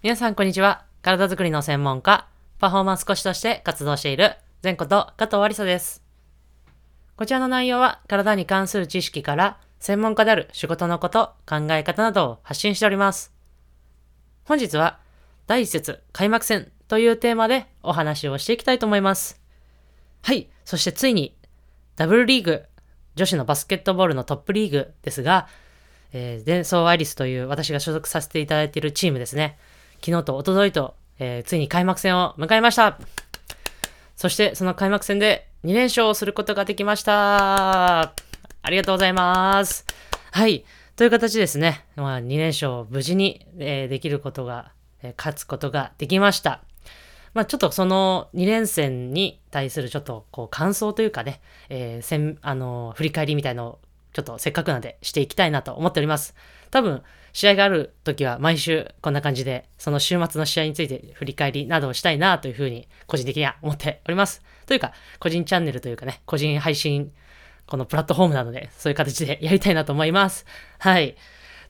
皆さんこんにちは。体づくりの専門家、パフォーマンスコーチとして活動している、前こと加藤ありさです。こちらの内容は、体に関する知識から、専門家である仕事のこと、考え方などを発信しております。本日は、第一節開幕戦というテーマでお話をしていきたいと思います。はい。そしてついに、ダブルリーグ、女子のバスケットボールのトップリーグですが、えー、デンソーアリスという私が所属させていただいているチームですね。昨日と一昨日と、えーついに開幕戦を迎えました。そしてその開幕戦で2連勝をすることができました。ありがとうございます。はい。という形ですね、まあ、2連勝無事に、えーできることが、えー勝つことができました。まあ、ちょっとその2連戦に対するちょっとこう感想というかね、えー戦あの振り返りみたいのをちょっとせっかくなんでしていきたいなと思っております。多分、試合がある時は毎週こんな感じで、その週末の試合について振り返りなどをしたいなというふうに個人的には思っております。というか、個人チャンネルというかね、個人配信、このプラットフォームなので、そういう形でやりたいなと思います。はい。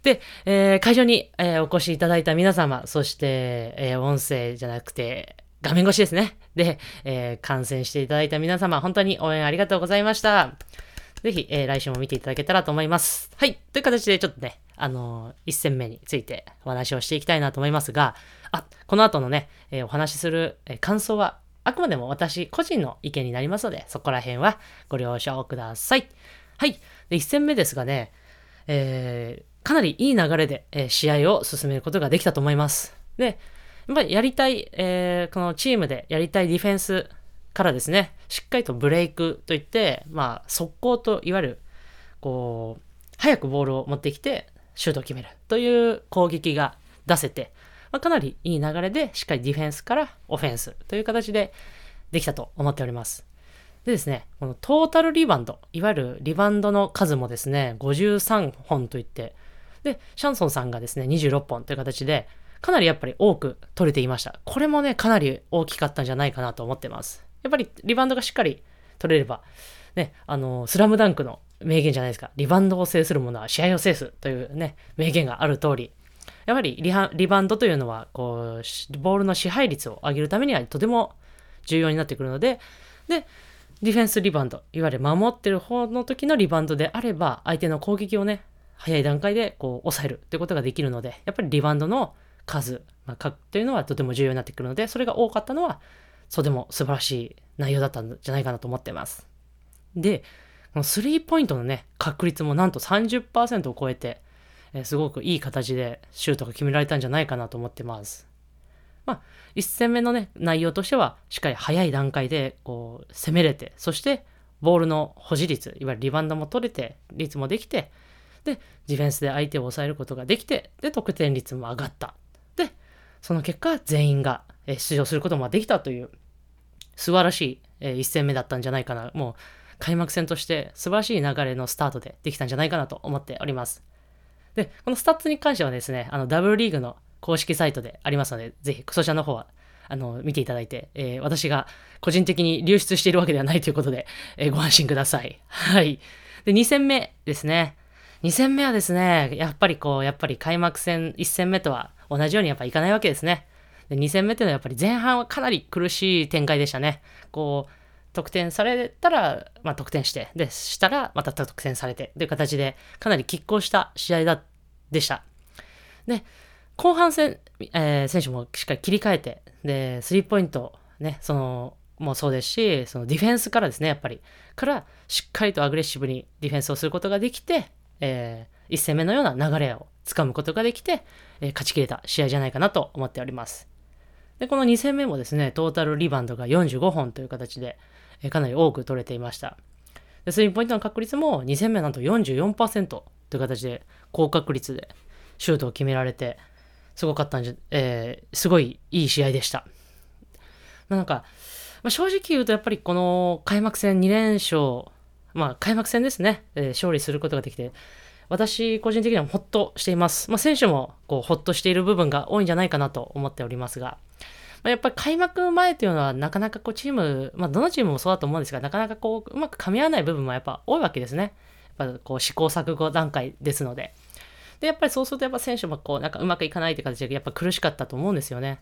で、えー会場に、えーお越しいただいた皆様、そして、えー音声じゃなくて、画面越しですね。で、えー観戦していただいた皆様、本当に応援ありがとうございました。ぜひ、えー来週も見ていただけたらと思います。はい。という形で、ちょっとね、あのー一戦目についてお話をしていきたいなと思いますが、あ、この後のね、えーお話しする、え感想は、あくまでも私個人の意見になりますので、そこら辺はご了承ください。はい。で、一戦目ですがね、えかなりいい流れで、え試合を進めることができたと思います。で、やっぱりやりたい、えーこのチームでやりたいディフェンスからですね、しっかりとブレイクといって、まあ、速攻といわゆる、こう、早くボールを持ってきて、シュートを決めるという攻撃が出せて、まあ、かなりいい流れで、しっかりディフェンスからオフェンスという形でできたと思っております。でですね、このトータルリバウンド、いわゆるリバウンドの数もですね、53本といって、で、シャンソンさんがですね、26本という形で、かなりやっぱり多く取れていました。これもね、かなり大きかったんじゃないかなと思ってます。やっぱりリバウンドがしっかり取れれば、ね、あの、スラムダンクの名言じゃないですか。リバウンドを制する者は試合を制すというね、名言がある通り、やはりリハリバウンドというのは、こう、ボールの支配率を上げるためにはとても重要になってくるので、で、ディフェンスリバウンド、いわゆる守ってる方の時のリバウンドであれば、相手の攻撃をね、早い段階でこう抑えるってことができるので、やっぱりリバウンドの数、まあ、というのはとても重要になってくるので、それが多かったのは、とても素晴らしい内容だったんじゃないかなと思ってます。で、このスリーポイントのね、確率もなんと30%を超えて、えーすごくいい形でシュートが決められたんじゃないかなと思ってます。まあ、1戦目のね、内容としては、しっかり早い段階で、こう、攻めれて、そして、ボールの保持率、いわゆるリバウンドも取れて、率もできて、で、ディフェンスで相手を抑えることができて、で、得点率も上がった。その結果、全員が出場することもできたという、素晴らしい、え1戦目だったんじゃないかな。もう、開幕戦として素晴らしい流れのスタートでできたんじゃないかなと思っております。で、このスタッツに関してはですね、あの、 Wリーグの公式サイトでありますので、ぜひ、そちらの方は、あの、見ていただいて、えー私が個人的に流出しているわけではないということで、えーご安心ください。はい。で、2戦目ですね。2戦目はですね、やっぱりこう、やっぱり開幕戦1戦目とは同じようにやっぱいかないわけですね。で、2戦目っていうのはやっぱり前半はかなり苦しい展開でしたね。こう、得点されたら、まあ、得点して、で、したら、また得点されて、という形で、かなり拮抗した試合だ、でした。で、後半戦、えー選手もしっかり切り替えて、で、スリーポイント、ね、その、もそうですし、そのディフェンスからですね、やっぱり、から、しっかりとアグレッシブにディフェンスをすることができて、え1戦目のような流れをつかむことができて、え勝ち切れた試合じゃないかなと思っております。で、この2戦目もですね、トータルリバウンドが45本という形で、えかなり多く取れていました。で、スリーポイントの確率も2戦目なんと44%という形で高確率でシュートを決められて、すごかったんじゃ、えーすごいいい試合でした。なんか、まあ、正直言うとやっぱりこの開幕戦2連勝、まあ開幕戦ですね、えー勝利することができて、私個人的にはほっとしています。まあ選手もこうほっとしている部分が多いんじゃないかなと思っておりますが、まあ、やっぱり開幕前というのはなかなかこうチーム、まあどのチームもそうだと思うんですが、なかなかこううまく噛み合わない部分もやっぱ多いわけですね。やっぱこう試行錯誤段階ですので。で、やっぱりそうするとやっぱ選手もこう、なんかうまくいかないって形でやっぱ苦しかったと思うんですよね。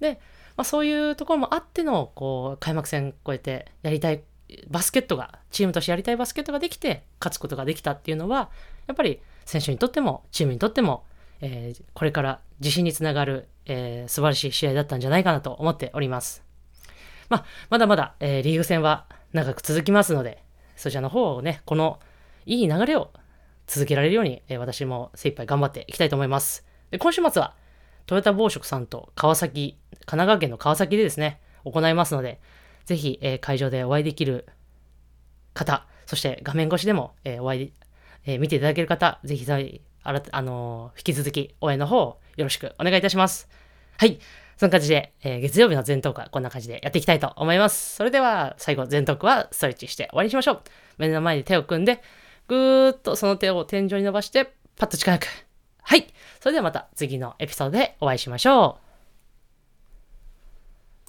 で、まあ、そういうところもあっての、こう、開幕戦超えてやりたいバスケットが、チームとしてやりたいバスケットができて、勝つことができたっていうのは、やっぱり選手にとっても、チームにとっても、えー、これから自信につながる、えー、素晴らしい試合だったんじゃないかなと思っております。まあ、まだまだ、えー、リーグ戦は長く続きますので、そちらの方をね、このいい流れを続けられるように、えー、私も精一杯頑張っていきたいと思います。で今週末は、トヨタ暴食さんと川崎、神奈川県の川崎でですね、行いますので、ぜひ、えー、会場でお会いできる方、そして画面越しでも、えー、お会い、えー、見ていただける方、ぜひ、あらあの引き続き応援の方よろしくお願いいたします。はい。そんな感じで、え月曜日の全トークはこんな感じでやっていきたいと思います。それでは、最後、全トークはストレッチして終わりにしましょう。目の前に手を組んで、ぐーっとその手を天井に伸ばして、パッと力く。はい。それではまた次のエピソードでお会いしましょう。